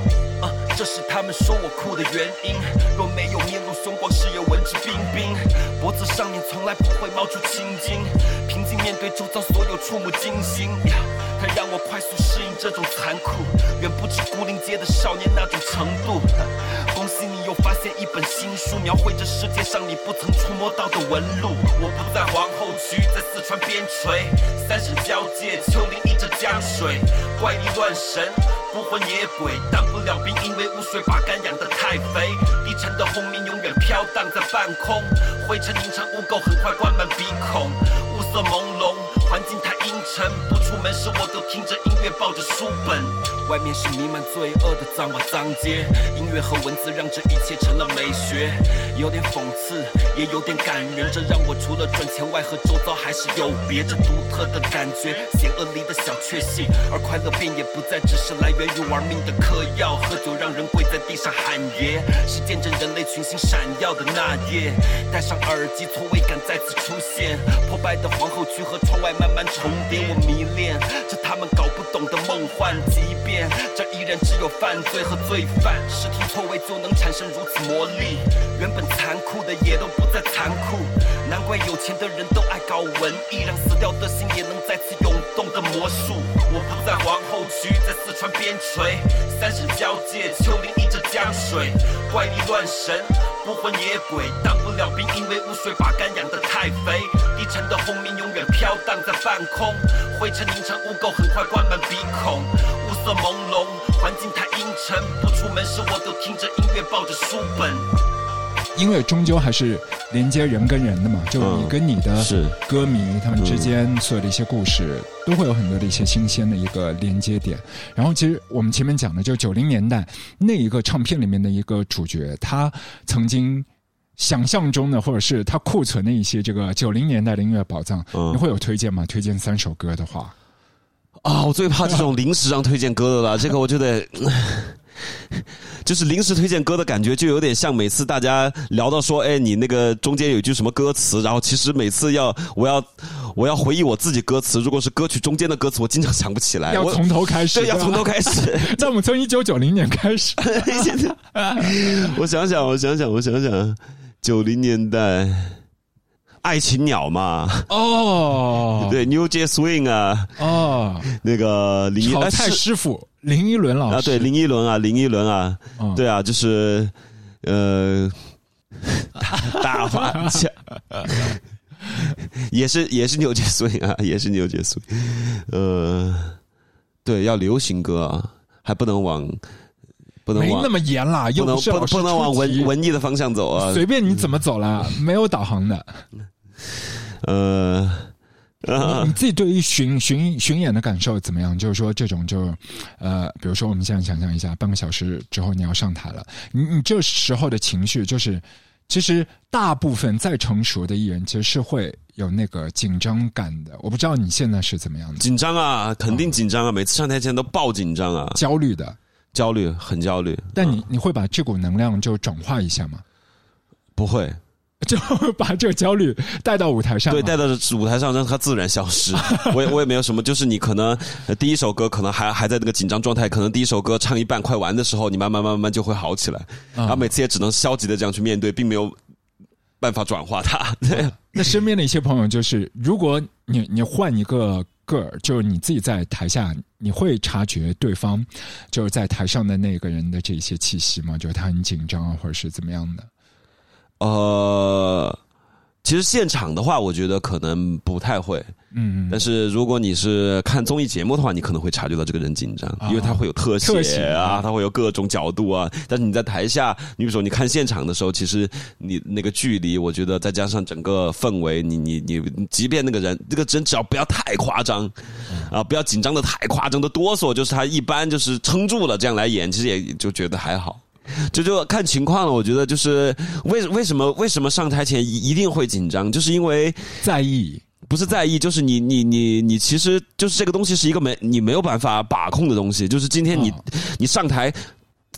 这是他们说我酷的原因。若没有面露凶光，是有文质彬彬，脖子上面从来不会冒出青筋。平静面对周遭所有触目惊心。呀它让我快速适应这种残酷，远不止孤零街的少年那种程度。恭喜你又发现一本新书，描绘着世界上你不曾触摸到的纹路。我不在皇后区，在四川边陲，三省交界，丘陵依着江水，怪力乱神。孤魂野鬼当不了兵，因为污水把肝养得太肥。低沉的轰鸣永远飘荡在半空，灰尘凝成污垢，很快灌满鼻孔。雾色朦胧，环境晨，不出门时我都听着音乐，抱着书本。外面是弥漫罪恶的脏话脏街，音乐和文字让这一切成了美学，有点讽刺，也有点感人。这让我除了赚钱外，和周遭还是有别着独特的感觉，险恶里的小确幸，而快乐便也不再只是来源于玩命的嗑药，喝酒让人跪在地上喊爷，是见证人类群星闪耀的那夜。戴上耳机，错位感再次出现，破败的皇后区和窗外慢慢重叠，我迷恋这他们搞不懂的梦幻，即便这依然只有犯罪和罪犯，视听错位就能产生如此魔力，原本残酷的也都不再残酷，难怪有钱的人都爱搞文艺，让死掉的心也能再次涌动的魔术。我不在皇后区，在四川边陲，三省交界，丘陵依着江水，怪力乱神。孤魂野鬼当不了兵，因为污水把肝养得太肥。低沉的轰鸣永远飘荡在半空，灰尘凝成污垢，很快灌满鼻孔。雾色朦胧，环境太阴沉，不出门时我都听着音乐，抱着书本。音乐终究还是连接人跟人的嘛，就你跟你的歌迷他们之间所有的一些故事，都会有很多的一些新鲜的一个连接点。然后，其实我们前面讲的，就九零年代那一个唱片里面的一个主角，他曾经想象中的，或者是他库存的一些这个九零年代的音乐宝藏，嗯你会有推荐吗？推荐三首歌的话，啊，我最怕这种临时让推荐歌的了，这个我就得。就是临时推荐歌的感觉，就有点像每次大家聊到说，哎，你那个中间有一句什么歌词，然后其实每次要我要我要回忆我自己歌词，如果是歌曲中间的歌词，我经常想不起来，我要从头开始，对，要从头。开始。那我们从一九九零年开始，我想想，我想想，我想想，九零年代，爱情鸟嘛，哦，对，New J Swing 啊，哦，那个林一炒菜哎是师傅林依轮老师。啊，对，林依轮啊，林依轮啊，嗯对啊，就是呃，大花枪，也是也是牛杰 swing 啊，也是牛杰 swing，呃，对，要流行歌啊，还不能往不能没那么严啦，又不能不能往文文艺的方向走啊，随便你怎么走啦，没有导航的。呃。你你自己对于巡巡巡演的感受怎么样？就是说这种就，呃，比如说我们现在想象一下，半个小时之后你要上台了，你你这时候的情绪就是，其实大部分再成熟的艺人其实是会有那个紧张感的。我不知道你现在是怎么样的，紧张啊，肯定紧张啊！每次上台前都爆紧张啊，焦虑的。焦虑，很焦虑。但你你会把这股能量就转化一下吗？不会，就把这个焦虑带到舞台上，对，带到舞台上让它自然消失。我也我也没有什么，就是你可能呃第一首歌可能还还在那个紧张状态，可能第一首歌唱一半快完的时候，你慢慢慢慢慢就会好起来。然后每次也只能消极的这样去面对，并没有办法转化它。对，那身边的一些朋友，就是如果你你换一个个儿，就是你自己在台下，你会察觉对方就是在台上的那个人的这些气息吗？就是他很紧张啊，或者是怎么样的？呃，其实现场的话，我觉得可能不太会。嗯，但是如果你是看综艺节目的话，你可能会察觉到这个人紧张，因为他会有特写啊，他会有各种角度啊。但是你在台下，你比如说你看现场的时候，其实你那个距离，我觉得再加上整个氛围，你你你，即便那个人，这个人只要不要太夸张，啊，不要紧张的太夸张的哆嗦，就是他一般就是撑住了这样来演，其实也就觉得还好。这就看情况了，我觉得就是为为什么为什么上台前一一定会紧张，就是因为在意，不是在意，就是你你你你，其实就是这个东西是一个没你没有办法把控的东西。就是今天你、哦你上台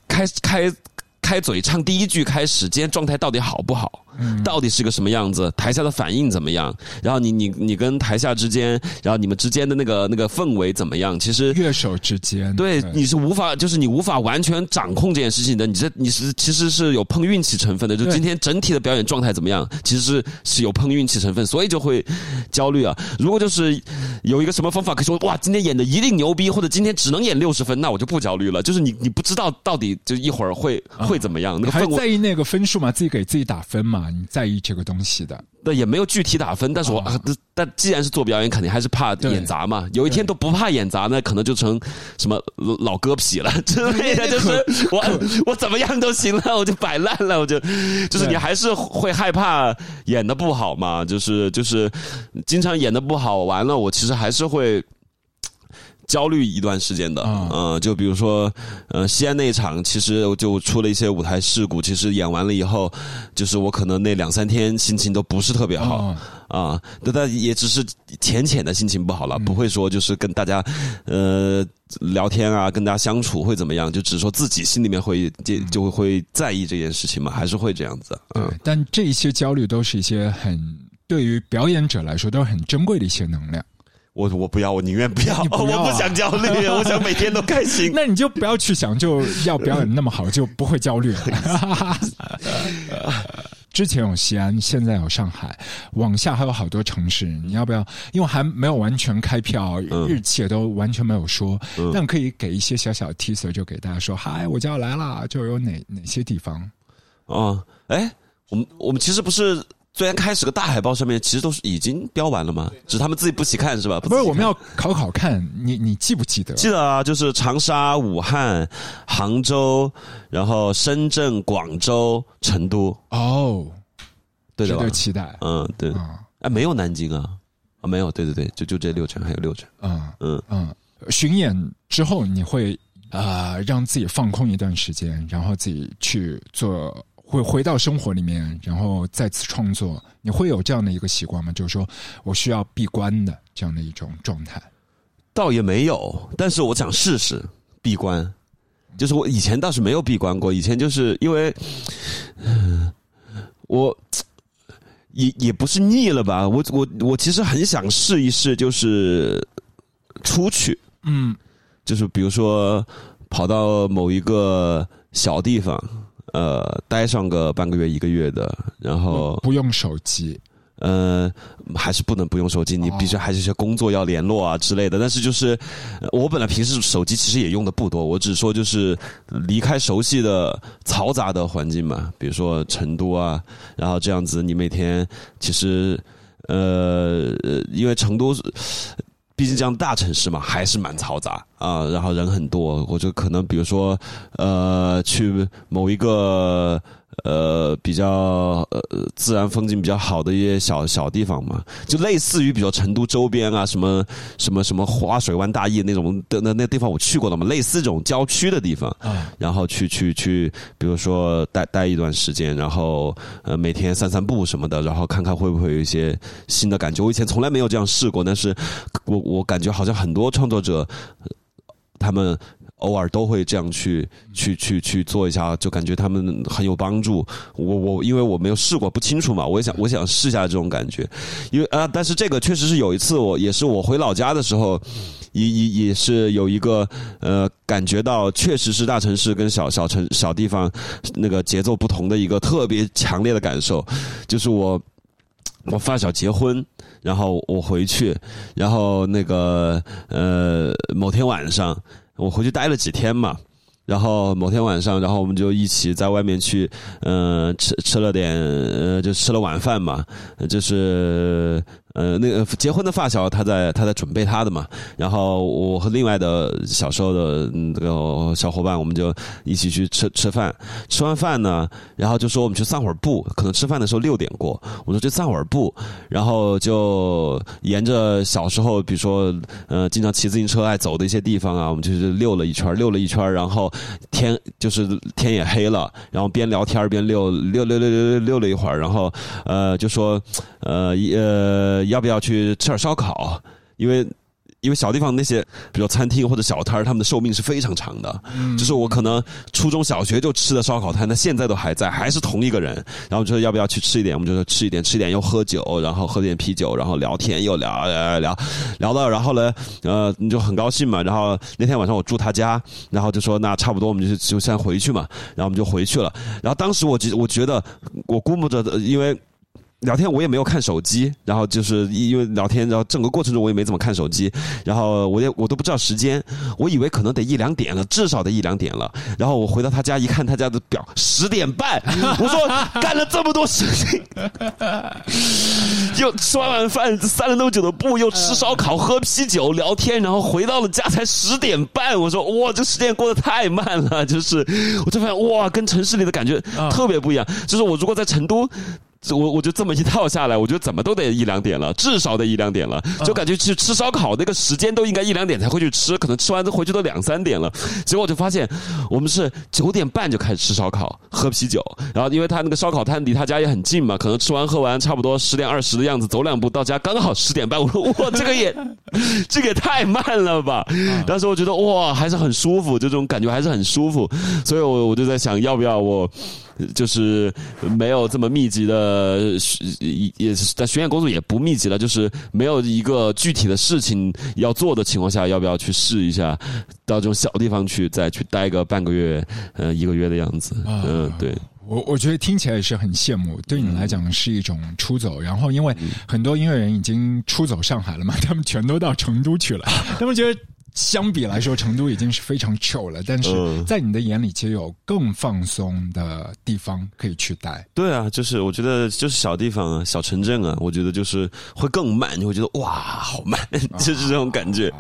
开开开嘴唱第一句开始，今天状态到底好不好？到底是个什么样子，台下的反应怎么样，然后你你你跟台下之间，然后你们之间的那个那个氛围怎么样，其实乐手之间，对，你是无法，就是你无法完全掌控这件事情的。你这你是其实是有碰运气成分的。就今天整体的表演状态怎么样，其实是是有碰运气成分，所以就会焦虑啊。如果就是有一个什么方法可以说哇，今天演的一定牛逼，或者今天只能演六十分，那我就不焦虑了。就是你你不知道到底就一会儿会会怎么样，那你还个氛围在意那个分数嘛？自己给自己打分嘛？你在意这个东西的。对，也没有具体打分，但是我、哦啊但既然是做表演，肯定还是怕演砸嘛。有一天都不怕演砸，那可能就成什么老歌痞了 之类的，就是 我我怎么样都行了，我就摆烂了，我就就是你还是会害怕演的不好嘛，就是就是经常演的不好，完了我其实还是会。焦虑一段时间的，啊嗯、就比如说，呃，西安那一场，其实就出了一些舞台事故。其实演完了以后，就是我可能那两三天心情都不是特别好。哦啊，但但也只是浅浅的心情不好嗯了，不会说就是跟大家呃聊天啊，跟大家相处会怎么样，就只是说自己心里面会就就会在意这件事情嘛，还是会这样子。对嗯，，但这一些焦虑都是一些很对于表演者来说都是很珍贵的一些能量。我我不要，我宁愿不要，不要啊 我不想焦虑，我想每天都开心。那你就不要去想，就要表演那么好，就不会焦虑了。之前有西安，现在有上海，往下还有好多城市。你要不要？因为还没有完全开票，嗯日期也都完全没有说，但可以给一些小小的 teaser，就给大家说：“嗨，我就要来了。”就有哪哪些地方？哦，哎，我们我们其实不是最先开始个大海报上面其实都是已经标完了吗？只是他们自己不喜看是吧？不是，我们要考考看你，你记不记得？记得啊，就是长沙、武汉、杭州，然后深圳、广州、成都，哦，对的吧值得？期待。嗯，对。啊哎，没有南京啊，啊，没有，对对对，就就这六城，还有六城。嗯嗯，嗯，巡演之后你会啊、呃让自己放空一段时间，然后自己去做，会回到生活里面，然后再次创作。你会有这样的一个习惯吗？就是说我需要闭关的这样的一种状态。倒也没有，但是我想试试闭关。就是我以前倒是没有闭关过，以前就是因为，嗯 我也也不是腻了吧，我我我其实很想试一试，就是出去，嗯，就是比如说跑到某一个小地方，呃，待上个半个月一个月的，然后不用手机。呃，还是不能不用手机，你必须还是一些工作要联络啊之类的。但是就是，呃我本来平时手机其实也用的不多，我只说就是离开熟悉的嘈杂的环境嘛，比如说成都啊，然后这样子，你每天其实呃，呃因为成都是。毕竟这样大城市嘛，还是蛮嘈杂啊，然后人很多，我就可能比如说，呃，去某一个呃比较呃自然风景比较好的一些小小地方嘛，就类似于比如说成都周边啊，什么什么什么花水湾大邑那种的那那地方我去过了嘛，类似这种郊区的地方，啊。然后去去去，比如说待待一段时间，然后呃每天散散步什么的，然后看看会不会有一些新的感觉。我以前从来没有这样试过，但是我我感觉好像很多创作者，呃他们偶尔都会这样去去去去做一下，就感觉他们很有帮助。我我因为我没有试过，不清楚嘛，我也想我想试一下这种感觉，因为啊，但是这个确实是有一次我也是我回老家的时候，也也也是有一个呃感觉到确实是大城市跟小小城小地方那个节奏不同的一个特别强烈的感受，就是我。我发小结婚，然后我回去，然后那个呃某天晚上我回去待了几天嘛，然后某天晚上，然后我们就一起在外面去，嗯吃吃了点呃就吃了晚饭嘛，就是呃那个结婚的发小他在他在准备他的嘛，然后我和另外的小时候的嗯这个小伙伴我们就一起去吃吃饭，吃完饭呢，然后就说我们去散会儿步，可能吃饭的时候六点过，我说去散会儿步，然后就沿着小时候比如说呃经常骑自行车爱走的一些地方啊，我们就是溜了一圈，溜了一圈，然后天就是天也黑了，然后边聊天边溜溜溜溜溜溜溜了一会儿，然后呃就说呃一呃要不要去吃点烧烤，因为。因为小地方那些，比如餐厅或者小摊儿，他们的寿命是非常长的。嗯就是我可能初中小学就吃的烧烤摊，那现在都还在，还是同一个人。然后就说要不要去吃一点，我们就说吃一点，吃一点又喝酒，然后喝点啤酒，然后聊天又聊聊聊聊到，然后呢，呃，你就很高兴嘛。然后那天晚上我住他家，然后就说那差不多我们就就先回去嘛，然后我们就回去了。然后当时我觉我觉得我估摸着，呃因为。聊天我也没有看手机，然后就是因为聊天，然后整个过程中我也没怎么看手机，然后我也我都不知道时间，我以为可能得一两点了，至少得一两点了。然后我回到他家一看他家的表，十点半，我说干了这么多事情，又吃完晚饭散了那么久的步，又吃烧烤、喝啤酒、聊天，然后回到了家才十点半。我说哇，这时间过得太慢了，就是我就发现哇，跟城市里的感觉特别不一样。就是我如果在成都。我我就这么一套下来，我觉得怎么都得一两点了，至少得一两点了，就感觉去吃烧烤那个时间都应该一两点才会去吃，可能吃完之后回去都两三点了。结果我就发现，我们是九点半就开始吃烧烤、喝啤酒，然后因为他那个烧烤摊离他家也很近嘛，可能吃完喝完差不多十点二十的样子，走两步到家刚好十点半。我说哇，这个也 这个也太慢了吧！当时我觉得哇，还是很舒服，这种感觉还是很舒服，所以我我就在想，要不要我。就是没有这么密集的，也也是但巡演工作也不密集了，就是没有一个具体的事情要做的情况下，要不要去试一下，到这种小地方去再去待个半个月，呃，一个月的样子，嗯，对。我我觉得听起来也是很羡慕，对你来讲是一种出走。然后因为很多音乐人已经出走上海了嘛，他们全都到成都去了，他们觉得。相比来说，成都已经是非常 chill 了，但是在你的眼里，其实有更放松的地方可以去待。对啊，就是我觉得就是小地方啊，小城镇啊，我觉得就是会更慢，你会觉得哇，好慢，就是这种感觉。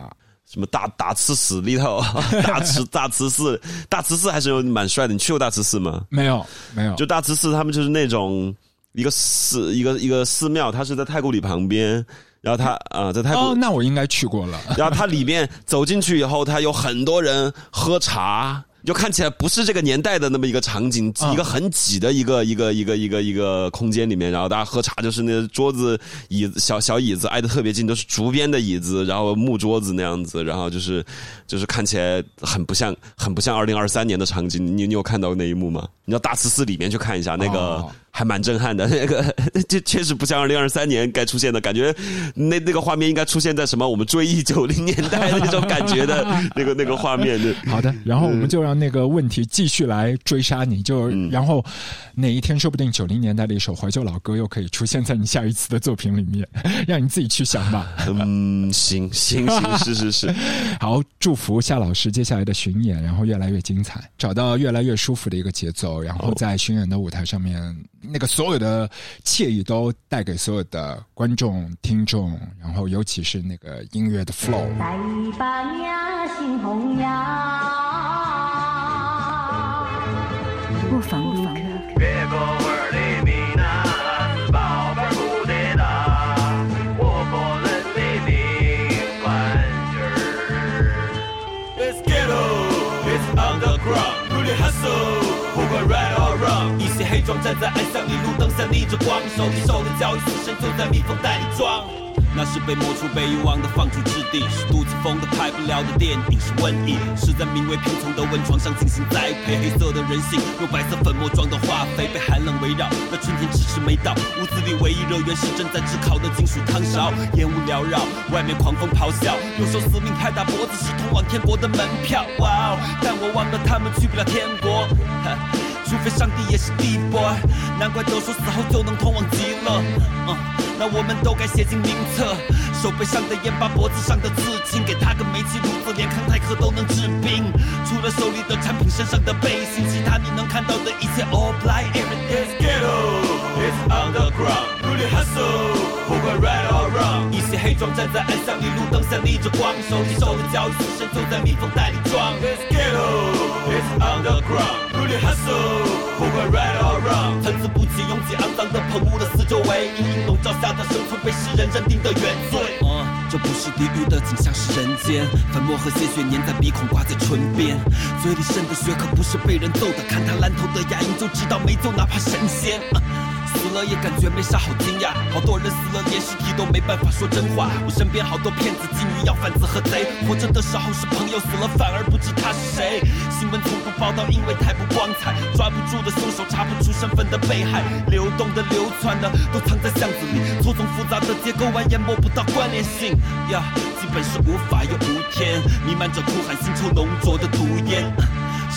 什么大大慈寺里头，大慈大慈寺，大慈寺还是有蛮帅的。你去过大慈寺吗？没有，没有。就大慈寺，他们就是那种一个寺，一个一个寺庙，它是在太古里旁边。然后他啊，在泰国，哦，那我应该去过了。然后他里面走进去以后，他有很多人喝茶，就看起来不是这个年代的那么一个场景，一个很挤的一个一个一个一个一个空间里面，然后大家喝茶，就是那桌子椅子小小椅子挨得特别近，都是竹编的椅子，然后木桌子那样子，然后就是就是看起来很不像很不像二零二三年的场景。你你有看到那一幕吗？你到大慈寺里面去看一下那个。还蛮震撼的，那个 这确实不像二零二三年该出现的感觉，那那个画面应该出现在什么我们追忆九零年代那种感觉的 那个那个画面。好的，然后我们就让那个问题继续来追杀你，就然后哪一天说不定九零年代的一首怀旧老歌又可以出现在你下一次的作品里面，让你自己去想吧。嗯，行 行行，是是是。好，祝福夏老师接下来的巡演，然后越来越精彩，找到越来越舒服的一个节奏，然后在巡演的舞台上面。那个所有的惬意都带给所有的观众、听众，然后尤其是那个音乐的 flow。来吧呀，新红呀，不得大，我过人的命关节儿。Let's get on, it's underground, really hustle，不管 right or wrong。一些黑装站在岸上，一路灯下逆着光，手里手的交易死神就在密封袋里装。那是被磨出、被遗忘的放逐之地，是肚子疯的拍不了的电影，是瘟疫，是在名为贫穷的温床上进行栽培。黑色的人性用白色粉末状的化肥，被寒冷围绕，那春天迟迟没到。屋子里唯一热源是正在炙烤的金属汤勺，烟雾缭绕，外面狂风咆哮，右手死命拍打脖子是通往天国的门票。哇哦！但我忘了他们去不了天国。除非上帝也是 D boy，难怪都说死后就能通往极乐。嗯，那我们都该写进名册。手背上的烟疤脖子上的刺青，给他个煤气炉子，连康泰克都能治病。除了手里的产品，身上的背心，其他你能看到的一切 all black, everything's ghetto，it's underground，really hustle，不管 right or wrong。一些黑装站在暗巷，一路灯下逆着光，手里手的交易死神就在密封袋里装。It's ghetto，it's hustle，不管 right or wrong。参差不齐、拥挤、肮脏的棚屋的四周围，阴影笼罩下的生存被世人认定的原罪。这不是地狱的景象，是人间。粉末和鲜血粘在鼻孔，挂在唇边。嘴里渗的血可不是被人揍的，看他烂透的牙龈就知道没救，哪怕神仙。死了也感觉没啥好惊讶。好多人死了连尸体都没办法说真话。我身边好多骗子、妓女、要贩子和贼，活着的时候是朋友，死了反而不知他是谁。新闻从不报道，因为太不光彩，抓不住的凶手，查不出身份的被害，流动的、流窜的都藏在巷子里，错综复杂的结构蜿蜒摸不到关联性。呀，基本是无法又无天，弥漫着哭喊腥臭浓浊的毒烟。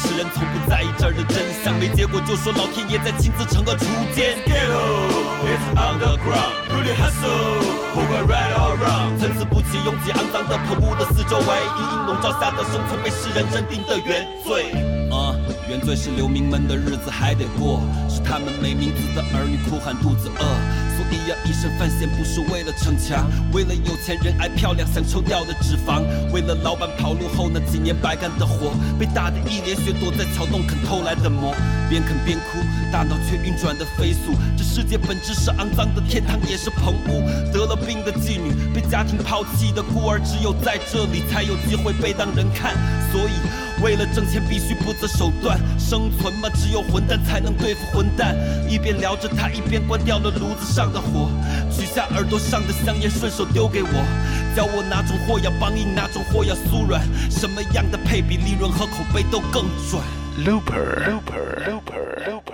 世人从不在意这儿的真相，没结果就说老天爷在亲自惩恶除奸。Ghetto is underground, really hustle，不管 right or wrong，参差不齐、拥挤、肮脏的破屋的四周围，阴影笼罩下的生存被世人认定的原罪。啊，原罪是流民们的日子还得过，是他们没名字的儿女哭喊肚子饿。所以呀，一身犯险不是为了逞强，为了有钱人爱漂亮想抽掉的脂肪，为了老板跑路后那几年白干的活，被打的一脸血，躲在桥洞啃偷来的馍，边啃边哭，大脑却运转的飞速。这世界本质是肮脏的，天堂也是棚屋。得了病的妓女，被家庭抛弃的孤儿，只有在这里才有机会被当人看。所以。为了挣钱必须不择手段，生存嘛，只有混蛋才能对付混蛋。一边聊着他，一边关掉了炉子上的火，取下耳朵上的香烟，顺手丢给我，教我哪种货要梆硬，哪种货要酥软，什么样的配比，利润和口碑都更赚。Looper, looper, looper.